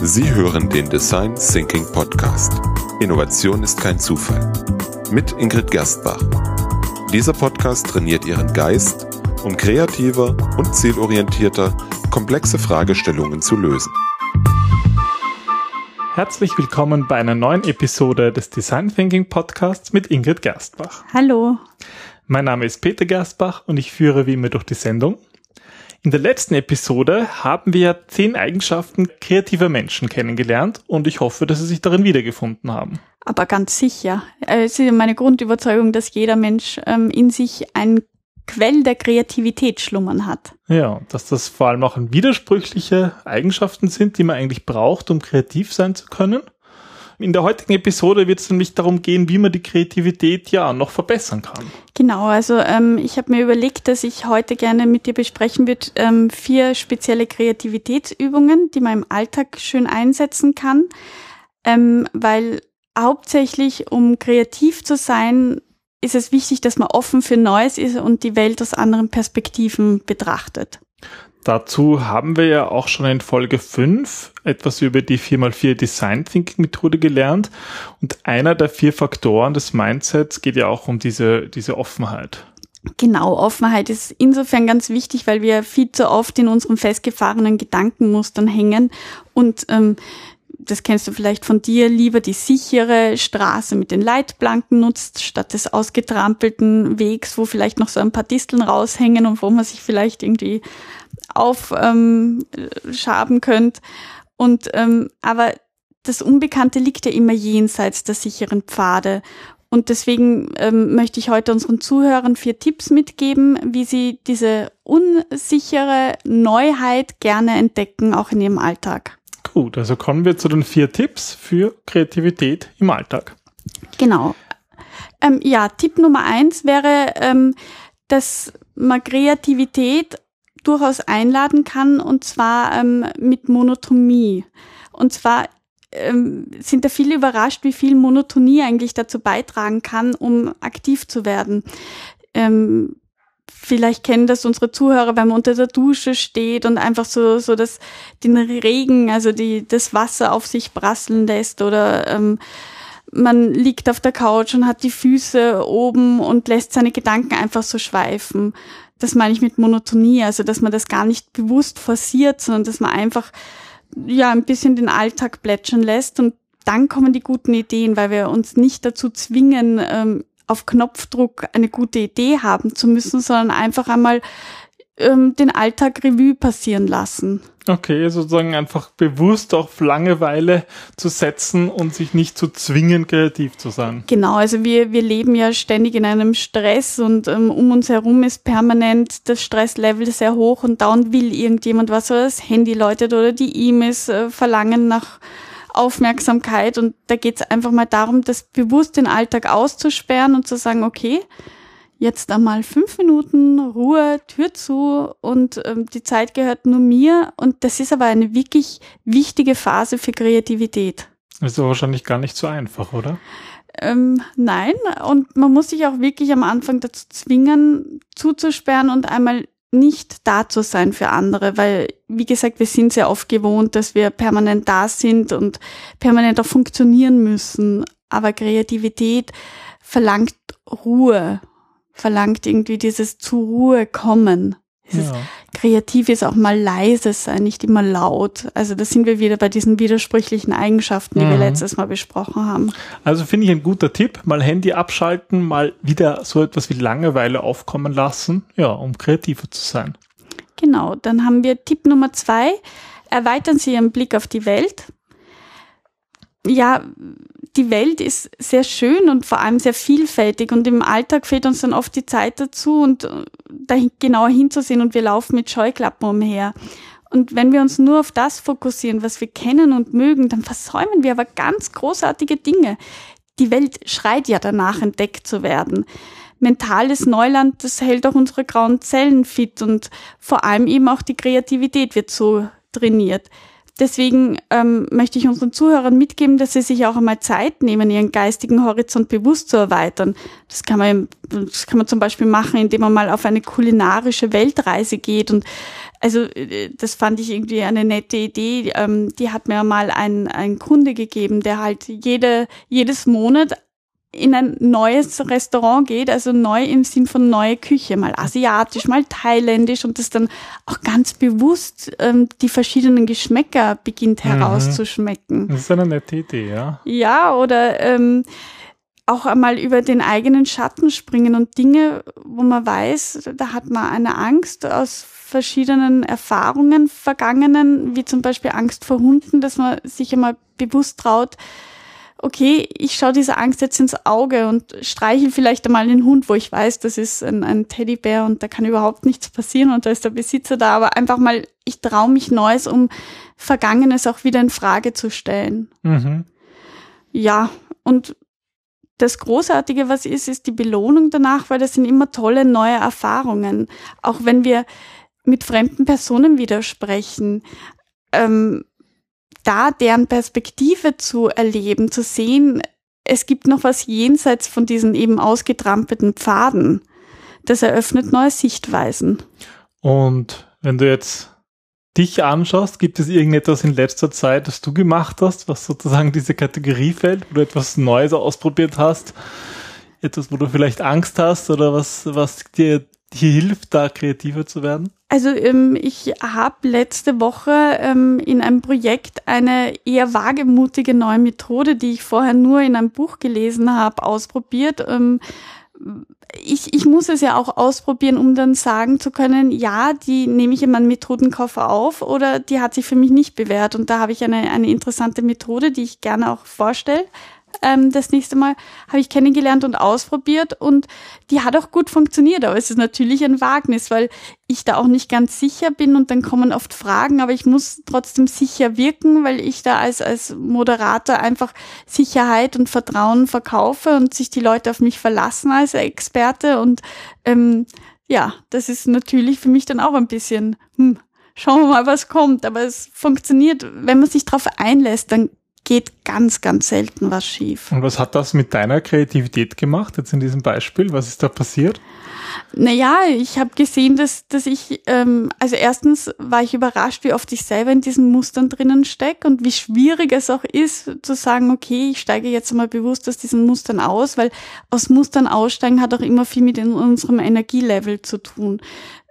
Sie hören den Design Thinking Podcast. Innovation ist kein Zufall. Mit Ingrid Gerstbach. Dieser Podcast trainiert Ihren Geist, um kreativer und zielorientierter komplexe Fragestellungen zu lösen. Herzlich willkommen bei einer neuen Episode des Design Thinking Podcasts mit Ingrid Gerstbach. Hallo. Mein Name ist Peter Gerstbach und ich führe wie immer durch die Sendung. In der letzten Episode haben wir zehn Eigenschaften kreativer Menschen kennengelernt und ich hoffe, dass Sie sich darin wiedergefunden haben. Aber ganz sicher. Es ist meine Grundüberzeugung, dass jeder Mensch ähm, in sich ein Quell der Kreativität schlummern hat. Ja, dass das vor allem auch widersprüchliche Eigenschaften sind, die man eigentlich braucht, um kreativ sein zu können. In der heutigen Episode wird es nämlich darum gehen, wie man die Kreativität ja noch verbessern kann. Genau, also ähm, ich habe mir überlegt, dass ich heute gerne mit dir besprechen würde ähm, vier spezielle Kreativitätsübungen, die man im Alltag schön einsetzen kann, ähm, weil hauptsächlich um kreativ zu sein, ist es wichtig, dass man offen für Neues ist und die Welt aus anderen Perspektiven betrachtet. Dazu haben wir ja auch schon in Folge 5 etwas über die 4x4 Design Thinking Methode gelernt. Und einer der vier Faktoren des Mindsets geht ja auch um diese, diese Offenheit. Genau, Offenheit ist insofern ganz wichtig, weil wir viel zu oft in unseren festgefahrenen Gedankenmustern hängen und ähm, das kennst du vielleicht von dir, lieber die sichere Straße mit den Leitplanken nutzt, statt des ausgetrampelten Wegs, wo vielleicht noch so ein paar Disteln raushängen und wo man sich vielleicht irgendwie aufschaben ähm, könnt. Und ähm, aber das Unbekannte liegt ja immer jenseits der sicheren Pfade. Und deswegen ähm, möchte ich heute unseren Zuhörern vier Tipps mitgeben, wie sie diese unsichere Neuheit gerne entdecken, auch in ihrem Alltag. Gut, also kommen wir zu den vier Tipps für Kreativität im Alltag. Genau. Ähm, ja, Tipp Nummer eins wäre, ähm, dass man Kreativität durchaus einladen kann, und zwar ähm, mit Monotonie. Und zwar ähm, sind da viele überrascht, wie viel Monotonie eigentlich dazu beitragen kann, um aktiv zu werden. Ähm, vielleicht kennen das unsere Zuhörer, wenn man unter der Dusche steht und einfach so, so das, den Regen, also die, das Wasser auf sich prasseln lässt oder ähm, man liegt auf der Couch und hat die Füße oben und lässt seine Gedanken einfach so schweifen. Das meine ich mit Monotonie, also dass man das gar nicht bewusst forciert, sondern dass man einfach ja ein bisschen den Alltag plätschern lässt. Und dann kommen die guten Ideen, weil wir uns nicht dazu zwingen, ähm, auf Knopfdruck eine gute Idee haben zu müssen, sondern einfach einmal ähm, den Alltag Revue passieren lassen. Okay, sozusagen einfach bewusst auf Langeweile zu setzen und sich nicht zu zwingen, kreativ zu sein. Genau, also wir, wir leben ja ständig in einem Stress und ähm, um uns herum ist permanent das Stresslevel sehr hoch und dauernd will irgendjemand was oder das Handy läutet oder die E-Mails äh, verlangen nach Aufmerksamkeit und da geht es einfach mal darum, das bewusst den Alltag auszusperren und zu sagen, okay, jetzt einmal fünf Minuten Ruhe, Tür zu und ähm, die Zeit gehört nur mir. Und das ist aber eine wirklich wichtige Phase für Kreativität. Das ist aber wahrscheinlich gar nicht so einfach, oder? Ähm, nein, und man muss sich auch wirklich am Anfang dazu zwingen, zuzusperren und einmal nicht da zu sein für andere, weil, wie gesagt, wir sind sehr oft gewohnt, dass wir permanent da sind und permanent auch funktionieren müssen. Aber Kreativität verlangt Ruhe verlangt irgendwie dieses zur Ruhe kommen. Dieses ja. Kreativ ist auch mal leise sein, nicht immer laut. Also da sind wir wieder bei diesen widersprüchlichen Eigenschaften, die mhm. wir letztes Mal besprochen haben. Also finde ich ein guter Tipp, mal Handy abschalten, mal wieder so etwas wie Langeweile aufkommen lassen, ja, um kreativer zu sein. Genau, dann haben wir Tipp Nummer zwei, erweitern Sie Ihren Blick auf die Welt. Ja, die Welt ist sehr schön und vor allem sehr vielfältig und im Alltag fehlt uns dann oft die Zeit dazu und äh, da genauer hinzusehen und wir laufen mit Scheuklappen umher. Und wenn wir uns nur auf das fokussieren, was wir kennen und mögen, dann versäumen wir aber ganz großartige Dinge. Die Welt schreit ja danach, entdeckt zu werden. Mentales Neuland, das hält auch unsere grauen Zellen fit und vor allem eben auch die Kreativität wird so trainiert. Deswegen ähm, möchte ich unseren Zuhörern mitgeben, dass sie sich auch einmal Zeit nehmen, ihren geistigen Horizont bewusst zu erweitern. Das kann man, das kann man zum Beispiel machen, indem man mal auf eine kulinarische Weltreise geht und also äh, das fand ich irgendwie eine nette Idee. Ähm, die hat mir mal ein, ein Kunde gegeben, der halt jede, jedes Monat in ein neues Restaurant geht, also neu im Sinn von neue Küche, mal asiatisch, mal thailändisch und das dann auch ganz bewusst ähm, die verschiedenen Geschmäcker beginnt mhm. herauszuschmecken. Das ist eine nette Idee, ja. Ja, oder ähm, auch einmal über den eigenen Schatten springen und Dinge, wo man weiß, da hat man eine Angst aus verschiedenen Erfahrungen vergangenen, wie zum Beispiel Angst vor Hunden, dass man sich einmal bewusst traut, okay, ich schaue dieser Angst jetzt ins Auge und streiche vielleicht einmal den Hund, wo ich weiß, das ist ein, ein Teddybär und da kann überhaupt nichts passieren und da ist der Besitzer da, aber einfach mal, ich traue mich Neues, um Vergangenes auch wieder in Frage zu stellen. Mhm. Ja, und das Großartige, was ist, ist die Belohnung danach, weil das sind immer tolle neue Erfahrungen. Auch wenn wir mit fremden Personen widersprechen. Ähm, da deren Perspektive zu erleben, zu sehen, es gibt noch was jenseits von diesen eben ausgetrampelten Pfaden. Das eröffnet neue Sichtweisen. Und wenn du jetzt dich anschaust, gibt es irgendetwas in letzter Zeit, das du gemacht hast, was sozusagen diese Kategorie fällt, wo du etwas Neues ausprobiert hast? Etwas, wo du vielleicht Angst hast oder was, was dir hier hilft, da kreativer zu werden? Also ähm, ich habe letzte Woche ähm, in einem Projekt eine eher wagemutige neue Methode, die ich vorher nur in einem Buch gelesen habe, ausprobiert. Ähm, ich, ich muss es ja auch ausprobieren, um dann sagen zu können, ja, die nehme ich in meinen Methodenkoffer auf oder die hat sich für mich nicht bewährt. Und da habe ich eine, eine interessante Methode, die ich gerne auch vorstelle ähm, das nächste Mal habe ich kennengelernt und ausprobiert und die hat auch gut funktioniert. Aber es ist natürlich ein Wagnis, weil ich da auch nicht ganz sicher bin und dann kommen oft Fragen, aber ich muss trotzdem sicher wirken, weil ich da als, als Moderator einfach Sicherheit und Vertrauen verkaufe und sich die Leute auf mich verlassen als Experte und ähm, ja, das ist natürlich für mich dann auch ein bisschen, hm, schauen wir mal, was kommt. Aber es funktioniert, wenn man sich darauf einlässt, dann geht ganz, ganz selten was schief. Und was hat das mit deiner Kreativität gemacht, jetzt in diesem Beispiel? Was ist da passiert? Naja, ich habe gesehen, dass, dass ich, ähm, also erstens war ich überrascht, wie oft ich selber in diesen Mustern drinnen stecke und wie schwierig es auch ist, zu sagen, okay, ich steige jetzt mal bewusst aus diesen Mustern aus, weil aus Mustern aussteigen hat auch immer viel mit in unserem Energielevel zu tun.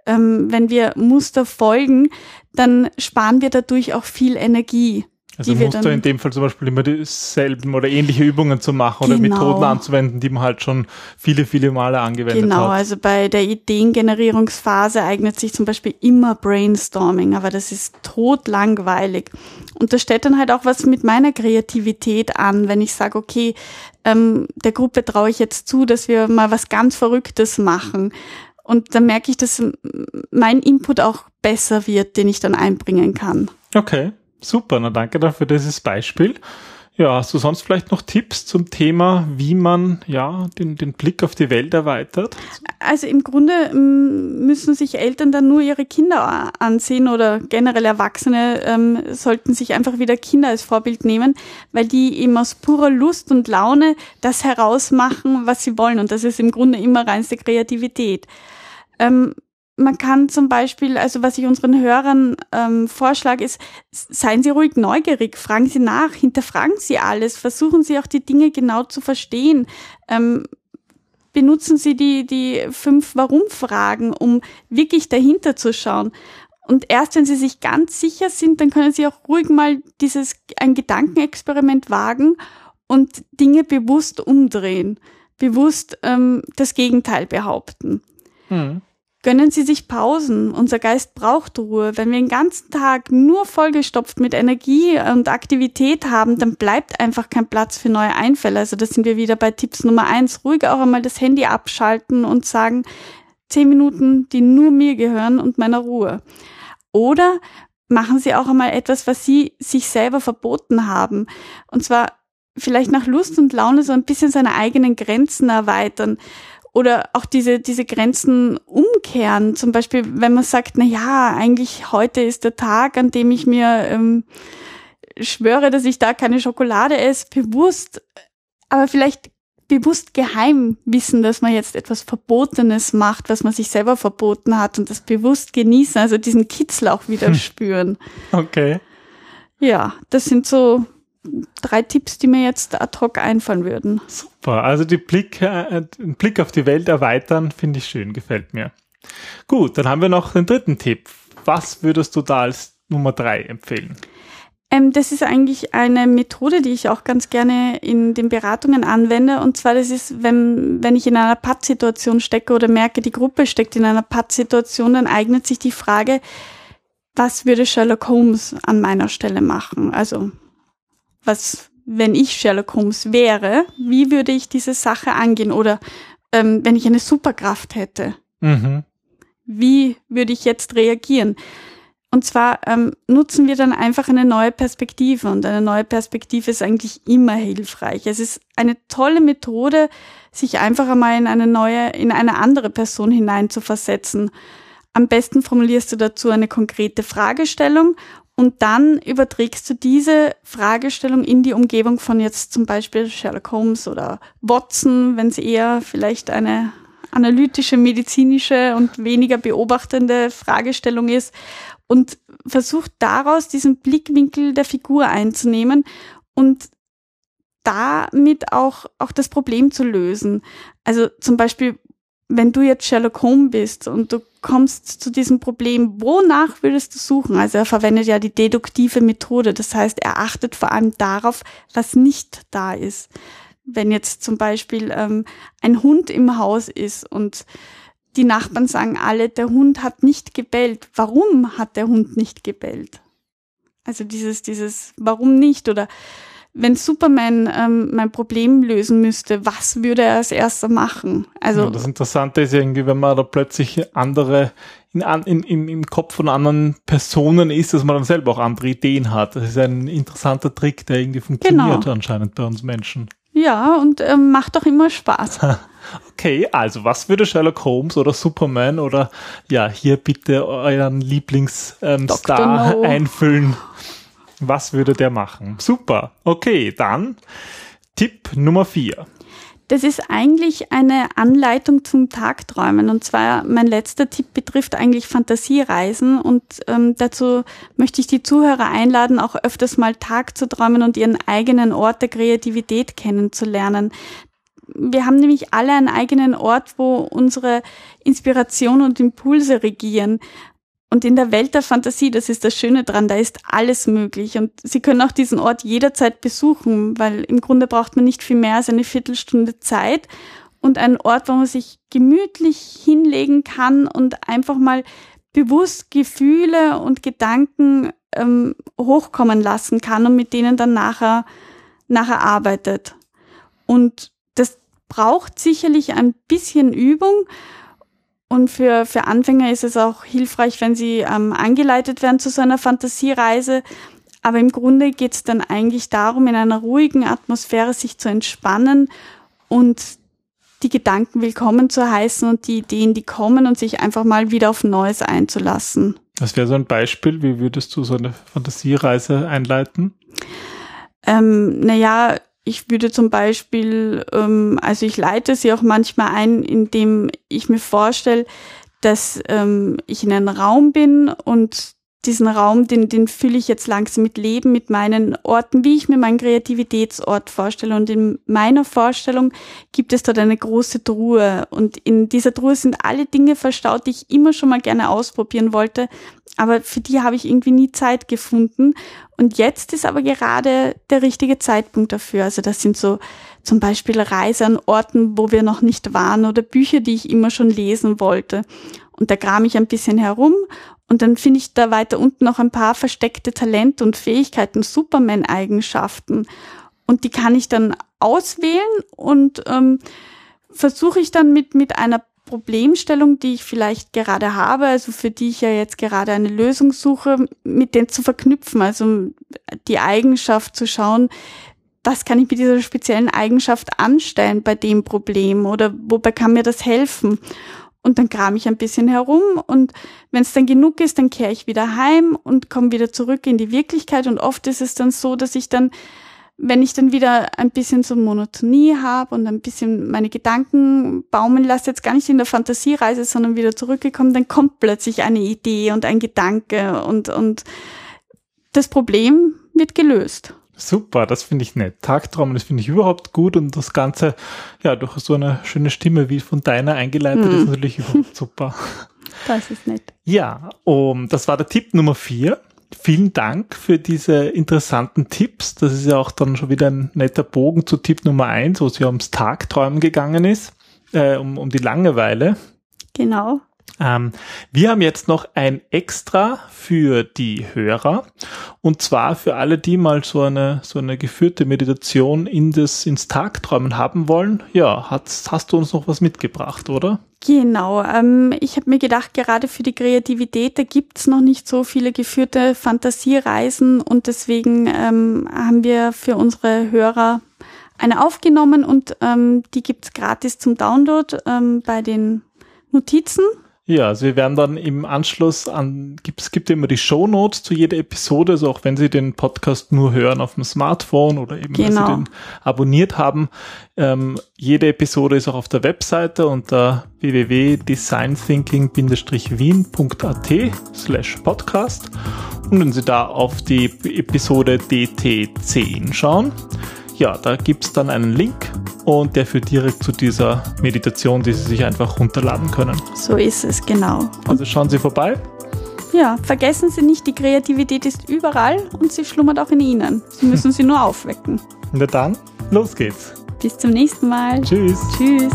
Ähm, wenn wir Muster folgen, dann sparen wir dadurch auch viel Energie. Also musst du in dem Fall zum Beispiel immer dieselben oder ähnliche Übungen zu machen genau. oder Methoden anzuwenden, die man halt schon viele, viele Male angewendet genau, hat. Genau, also bei der Ideengenerierungsphase eignet sich zum Beispiel immer Brainstorming, aber das ist totlangweilig. Und das stellt dann halt auch was mit meiner Kreativität an, wenn ich sage, okay, ähm, der Gruppe traue ich jetzt zu, dass wir mal was ganz Verrücktes machen. Und dann merke ich, dass mein Input auch besser wird, den ich dann einbringen kann. Okay. Super, na danke dafür dieses Beispiel. Ja, hast du sonst vielleicht noch Tipps zum Thema, wie man ja den, den Blick auf die Welt erweitert? Also im Grunde mm, müssen sich Eltern dann nur ihre Kinder ansehen oder generell Erwachsene ähm, sollten sich einfach wieder Kinder als Vorbild nehmen, weil die eben aus purer Lust und Laune das herausmachen, was sie wollen. Und das ist im Grunde immer reinste Kreativität. Ähm, man kann zum Beispiel, also was ich unseren Hörern ähm, vorschlage, ist, seien Sie ruhig neugierig, fragen Sie nach, hinterfragen Sie alles, versuchen Sie auch die Dinge genau zu verstehen. Ähm, benutzen Sie die, die fünf Warum-Fragen, um wirklich dahinter zu schauen. Und erst wenn Sie sich ganz sicher sind, dann können Sie auch ruhig mal dieses, ein Gedankenexperiment wagen und Dinge bewusst umdrehen, bewusst ähm, das Gegenteil behaupten. Hm. Gönnen Sie sich Pausen. Unser Geist braucht Ruhe. Wenn wir den ganzen Tag nur vollgestopft mit Energie und Aktivität haben, dann bleibt einfach kein Platz für neue Einfälle. Also da sind wir wieder bei Tipps Nummer eins. Ruhig auch einmal das Handy abschalten und sagen, zehn Minuten, die nur mir gehören und meiner Ruhe. Oder machen Sie auch einmal etwas, was Sie sich selber verboten haben. Und zwar vielleicht nach Lust und Laune so ein bisschen seine eigenen Grenzen erweitern oder auch diese, diese Grenzen umkehren. Zum Beispiel, wenn man sagt, na ja, eigentlich heute ist der Tag, an dem ich mir ähm, schwöre, dass ich da keine Schokolade esse, bewusst, aber vielleicht bewusst geheim wissen, dass man jetzt etwas Verbotenes macht, was man sich selber verboten hat und das bewusst genießen, also diesen Kitzel auch wieder hm. spüren. Okay. Ja, das sind so drei Tipps, die mir jetzt ad hoc einfallen würden. Super, also die Blick, äh, den Blick auf die Welt erweitern, finde ich schön, gefällt mir. Gut, dann haben wir noch den dritten Tipp. Was würdest du da als Nummer drei empfehlen? Ähm, das ist eigentlich eine Methode, die ich auch ganz gerne in den Beratungen anwende. Und zwar, das ist, wenn, wenn ich in einer Pattsituation stecke oder merke, die Gruppe steckt in einer Pattsituation, dann eignet sich die Frage, was würde Sherlock Holmes an meiner Stelle machen? Also was, wenn ich Sherlock Holmes wäre, wie würde ich diese Sache angehen? Oder ähm, wenn ich eine Superkraft hätte, mhm. wie würde ich jetzt reagieren? Und zwar ähm, nutzen wir dann einfach eine neue Perspektive und eine neue Perspektive ist eigentlich immer hilfreich. Es ist eine tolle Methode, sich einfach einmal in eine neue, in eine andere Person hinein zu versetzen. Am besten formulierst du dazu eine konkrete Fragestellung und dann überträgst du diese Fragestellung in die Umgebung von jetzt zum Beispiel Sherlock Holmes oder Watson, wenn es eher vielleicht eine analytische, medizinische und weniger beobachtende Fragestellung ist und versucht daraus diesen Blickwinkel der Figur einzunehmen und damit auch, auch das Problem zu lösen. Also zum Beispiel, wenn du jetzt Sherlock Holmes bist und du kommst zu diesem Problem, wonach würdest du suchen? Also er verwendet ja die deduktive Methode. Das heißt, er achtet vor allem darauf, was nicht da ist. Wenn jetzt zum Beispiel ähm, ein Hund im Haus ist und die Nachbarn sagen alle, der Hund hat nicht gebellt. Warum hat der Hund nicht gebellt? Also dieses, dieses, warum nicht? Oder wenn Superman ähm, mein Problem lösen müsste, was würde er als erster machen? Also ja, das Interessante ist irgendwie, wenn man da plötzlich andere in, in, in, im Kopf von anderen Personen ist, dass man dann selber auch andere Ideen hat. Das ist ein interessanter Trick, der irgendwie funktioniert genau. anscheinend bei uns Menschen. Ja, und ähm, macht doch immer Spaß. Okay, also was würde Sherlock Holmes oder Superman oder ja, hier bitte euren Lieblingsstar ähm, no. einfüllen? Was würde der machen? Super. Okay, dann Tipp Nummer vier. Das ist eigentlich eine Anleitung zum Tagträumen. Und zwar mein letzter Tipp betrifft eigentlich Fantasiereisen. Und ähm, dazu möchte ich die Zuhörer einladen, auch öfters mal Tag zu träumen und ihren eigenen Ort der Kreativität kennenzulernen. Wir haben nämlich alle einen eigenen Ort, wo unsere Inspiration und Impulse regieren. Und in der Welt der Fantasie, das ist das Schöne dran, da ist alles möglich. Und Sie können auch diesen Ort jederzeit besuchen, weil im Grunde braucht man nicht viel mehr als eine Viertelstunde Zeit und einen Ort, wo man sich gemütlich hinlegen kann und einfach mal bewusst Gefühle und Gedanken ähm, hochkommen lassen kann und mit denen dann nachher, nachher arbeitet. Und das braucht sicherlich ein bisschen Übung. Und für, für Anfänger ist es auch hilfreich, wenn sie ähm, angeleitet werden zu so einer Fantasiereise. Aber im Grunde geht es dann eigentlich darum, in einer ruhigen Atmosphäre sich zu entspannen und die Gedanken willkommen zu heißen und die Ideen, die kommen und sich einfach mal wieder auf Neues einzulassen. Das wäre so ein Beispiel. Wie würdest du so eine Fantasiereise einleiten? Ähm, naja, ich würde zum Beispiel, ähm, also ich leite sie auch manchmal ein, indem ich mir vorstelle, dass ähm, ich in einem Raum bin und diesen Raum, den, den fülle ich jetzt langsam mit Leben, mit meinen Orten, wie ich mir meinen Kreativitätsort vorstelle. Und in meiner Vorstellung gibt es dort eine große Truhe. Und in dieser Truhe sind alle Dinge verstaut, die ich immer schon mal gerne ausprobieren wollte. Aber für die habe ich irgendwie nie Zeit gefunden. Und jetzt ist aber gerade der richtige Zeitpunkt dafür. Also das sind so zum Beispiel Reise an Orten, wo wir noch nicht waren oder Bücher, die ich immer schon lesen wollte. Und da kram ich ein bisschen herum und dann finde ich da weiter unten noch ein paar versteckte Talente und Fähigkeiten, Superman-Eigenschaften. Und die kann ich dann auswählen und ähm, versuche ich dann mit, mit einer Problemstellung, die ich vielleicht gerade habe, also für die ich ja jetzt gerade eine Lösung suche, mit denen zu verknüpfen. Also die Eigenschaft zu schauen, was kann ich mit dieser speziellen Eigenschaft anstellen bei dem Problem oder wobei kann mir das helfen? Und dann kram ich ein bisschen herum und wenn es dann genug ist, dann kehre ich wieder heim und komme wieder zurück in die Wirklichkeit. Und oft ist es dann so, dass ich dann, wenn ich dann wieder ein bisschen so Monotonie habe und ein bisschen meine Gedanken baumeln lasse, jetzt gar nicht in der Fantasiereise, sondern wieder zurückgekommen, dann kommt plötzlich eine Idee und ein Gedanke und, und das Problem wird gelöst. Super, das finde ich nett. Tagtraum, das finde ich überhaupt gut und das Ganze, ja, durch so eine schöne Stimme wie von deiner eingeleitet, hm. ist natürlich überhaupt super. Das ist nett. Ja, um, das war der Tipp Nummer vier. Vielen Dank für diese interessanten Tipps. Das ist ja auch dann schon wieder ein netter Bogen zu Tipp Nummer eins, wo es ja ums Tagträumen gegangen ist, äh, um, um die Langeweile. Genau. Ähm, wir haben jetzt noch ein Extra für die Hörer und zwar für alle, die mal so eine so eine geführte Meditation in das ins Tagträumen haben wollen. Ja, hast, hast du uns noch was mitgebracht, oder? Genau. Ähm, ich habe mir gedacht, gerade für die Kreativität, da gibt's noch nicht so viele geführte Fantasiereisen und deswegen ähm, haben wir für unsere Hörer eine aufgenommen und ähm, die gibt's gratis zum Download ähm, bei den Notizen ja, also wir werden dann im Anschluss an, gibt, es gibt immer die Show Notes zu jeder Episode, also auch wenn Sie den Podcast nur hören auf dem Smartphone oder eben genau. wenn Sie genau. den abonniert haben. Ähm, jede Episode ist auch auf der Webseite unter www.designthinking-wien.at slash podcast. Und wenn Sie da auf die Episode DT10 schauen, ja, da gibt's dann einen Link und der führt direkt zu dieser Meditation, die Sie sich einfach runterladen können. So ist es, genau. Also schauen Sie vorbei. Ja, vergessen Sie nicht, die Kreativität ist überall und sie schlummert auch in Ihnen. Sie müssen sie nur aufwecken. Na dann, los geht's. Bis zum nächsten Mal. Tschüss. Tschüss.